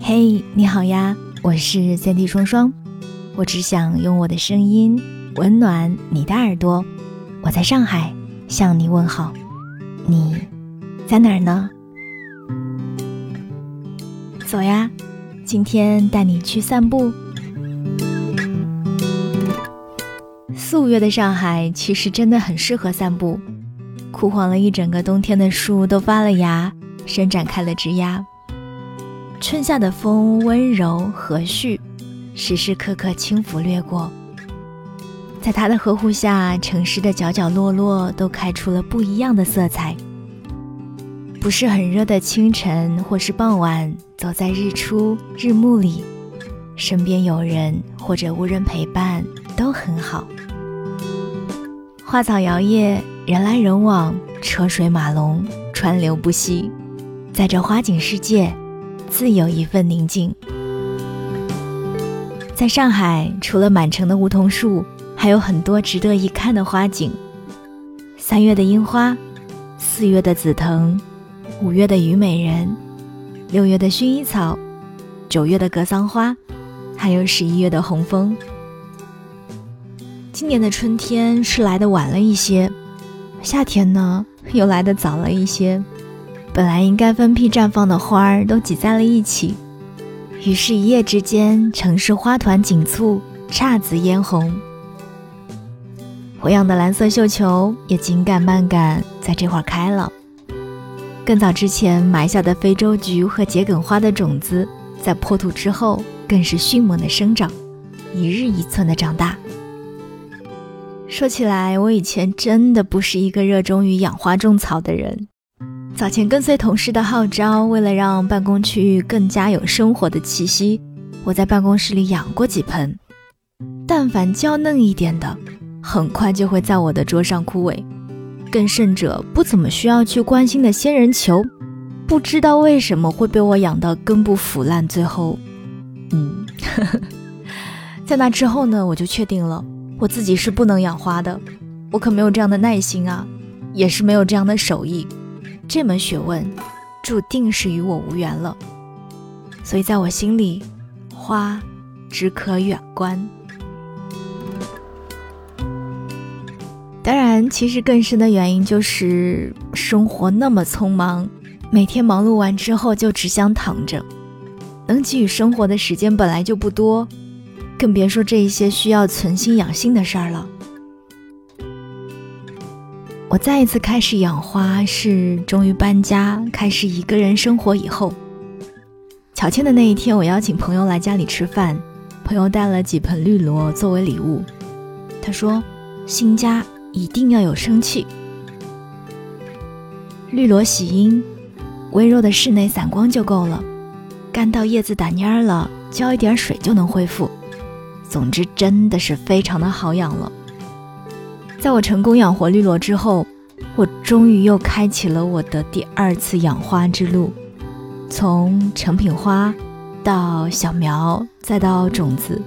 嘿，你好呀，我是三 D 双双，我只想用我的声音温暖你的耳朵。我在上海向你问好，你在哪儿呢？走呀，今天带你去散步。四五月的上海其实真的很适合散步，枯黄了一整个冬天的树都发了芽，伸展开了枝桠。春夏的风温柔和煦，时时刻刻轻拂掠过，在他的呵护下，城市的角角落落都开出了不一样的色彩。不是很热的清晨或是傍晚，走在日出日暮里，身边有人或者无人陪伴都很好。花草摇曳，人来人往，车水马龙，川流不息，在这花景世界，自有一份宁静。在上海，除了满城的梧桐树，还有很多值得一看的花景：三月的樱花，四月的紫藤。五月的虞美人，六月的薰衣草，九月的格桑花，还有十一月的红枫。今年的春天是来的晚了一些，夏天呢又来的早了一些。本来应该分批绽放的花儿都挤在了一起，于是，一夜之间，城市花团锦簇，姹紫嫣红。我养的蓝色绣球也紧赶慢赶，在这会儿开了。更早之前埋下的非洲菊和桔梗花的种子，在破土之后更是迅猛的生长，一日一寸的长大。说起来，我以前真的不是一个热衷于养花种草的人。早前跟随同事的号召，为了让办公区域更加有生活的气息，我在办公室里养过几盆。但凡娇嫩一点的，很快就会在我的桌上枯萎。更甚者，不怎么需要去关心的仙人球，不知道为什么会被我养到根部腐烂。最后，嗯，在那之后呢，我就确定了我自己是不能养花的。我可没有这样的耐心啊，也是没有这样的手艺。这门学问注定是与我无缘了。所以，在我心里，花只可远观。当然，其实更深的原因就是生活那么匆忙，每天忙碌完之后就只想躺着，能给予生活的时间本来就不多，更别说这一些需要存心养心的事儿了。我再一次开始养花是终于搬家，开始一个人生活以后。乔迁的那一天，我邀请朋友来家里吃饭，朋友带了几盆绿萝作为礼物，他说：“新家。”一定要有生气。绿萝喜阴，微弱的室内散光就够了。干到叶子打蔫了，浇一点水就能恢复。总之，真的是非常的好养了。在我成功养活绿萝之后，我终于又开启了我的第二次养花之路。从成品花，到小苗，再到种子，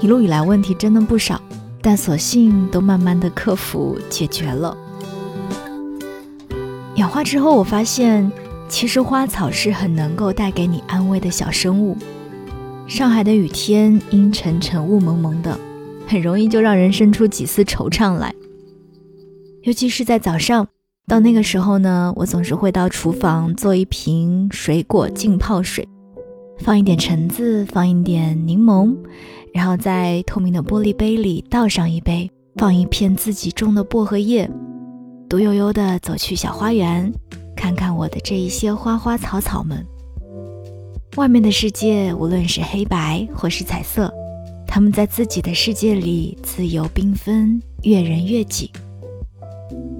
一路以来问题真的不少。但所幸都慢慢的克服解决了。养花之后，我发现其实花草是很能够带给你安慰的小生物。上海的雨天阴沉沉、雾蒙蒙的，很容易就让人生出几丝惆怅来。尤其是在早上，到那个时候呢，我总是会到厨房做一瓶水果浸泡水，放一点橙子，放一点柠檬。然后在透明的玻璃杯里倒上一杯，放一片自己种的薄荷叶，独悠悠地走去小花园，看看我的这一些花花草草们。外面的世界，无论是黑白或是彩色，他们在自己的世界里自由缤纷，悦人悦己。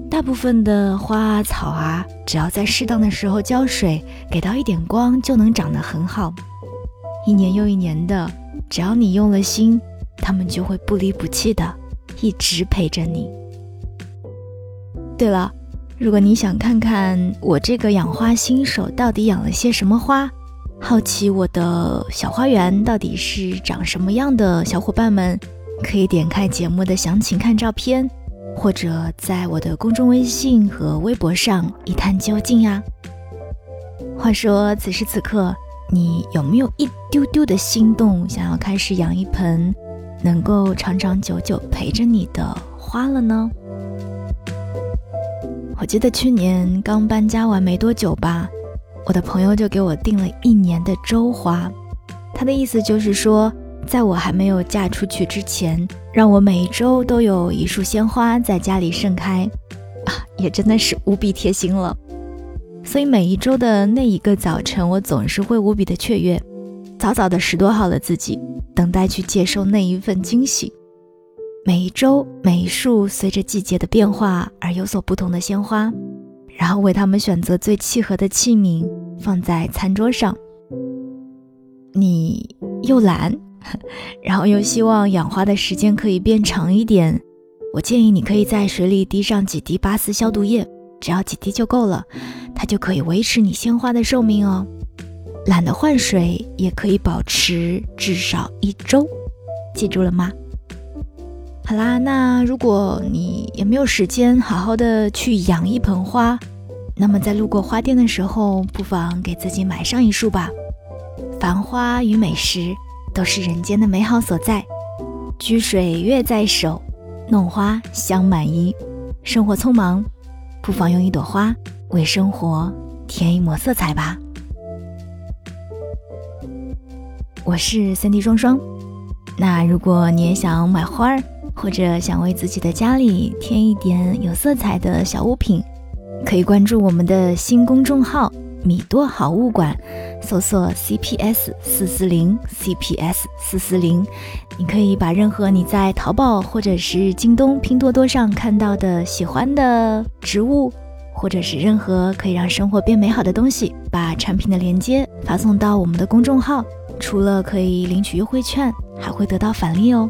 大部分的花啊草啊，只要在适当的时候浇水，给到一点光，就能长得很好。一年又一年的。只要你用了心，他们就会不离不弃的一直陪着你。对了，如果你想看看我这个养花新手到底养了些什么花，好奇我的小花园到底是长什么样的，小伙伴们可以点开节目的详情看照片，或者在我的公众微信和微博上一探究竟呀。话说，此时此刻，你有没有一丢丢的心动，想要开始养一盆能够长长久久陪着你的花了呢？我记得去年刚搬家完没多久吧，我的朋友就给我订了一年的周花。他的意思就是说，在我还没有嫁出去之前，让我每一周都有一束鲜花在家里盛开，啊，也真的是无比贴心了。所以每一周的那一个早晨，我总是会无比的雀跃，早早的拾掇好了自己，等待去接受那一份惊喜。每一周，每一束随着季节的变化而有所不同的鲜花，然后为它们选择最契合的器皿，放在餐桌上。你又懒，然后又希望养花的时间可以变长一点，我建议你可以在水里滴上几滴八四消毒液，只要几滴就够了，它就可以维持你鲜花的寿命哦。懒得换水也可以保持至少一周，记住了吗？好啦，那如果你也没有时间好好的去养一盆花，那么在路过花店的时候，不妨给自己买上一束吧。繁花与美食都是人间的美好所在，掬水月在手，弄花香满衣。生活匆忙，不妨用一朵花为生活添一抹色彩吧。我是三 D 双双，那如果你也想买花儿。或者想为自己的家里添一点有色彩的小物品，可以关注我们的新公众号“米多好物馆”，搜索 “CPS 四四零 CPS 四四零”，你可以把任何你在淘宝或者是京东、拼多多上看到的喜欢的植物，或者是任何可以让生活变美好的东西，把产品的链接发送到我们的公众号，除了可以领取优惠券，还会得到返利哦。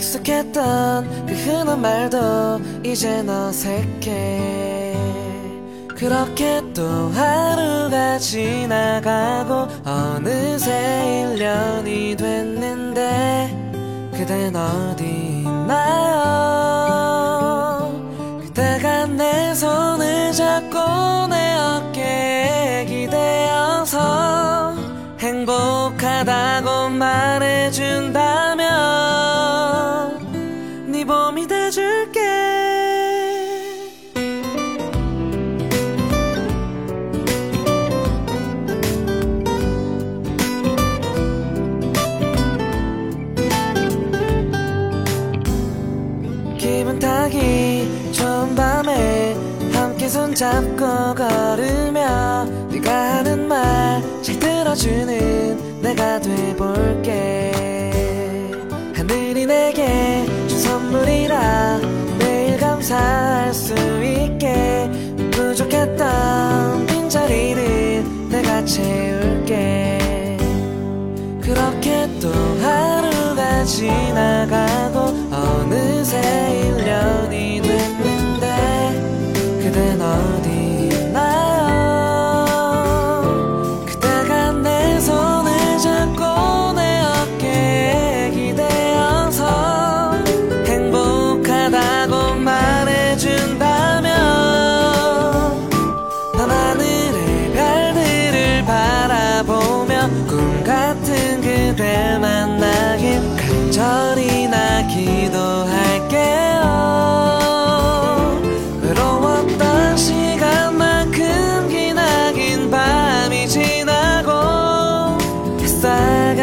했던 그 흔한 말도 이젠 어색해 그렇게 또 하루가 지나가고 어느새 1년이 됐는데 그댄 어디 있나요 그대가 내 손을 잡고 내 어깨에 기대어서 행복하다고 말해준다면 손잡고 걸으며 네가 하는 말 잘 들어주는 내가 돼볼게. 하늘이 내게 준 선물이라 매일 감사할 수 있게 부족했던 빈자리를 내가 채울게. 그렇게 또 하루가 지나가고 어느새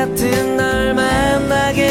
같은 날 만나게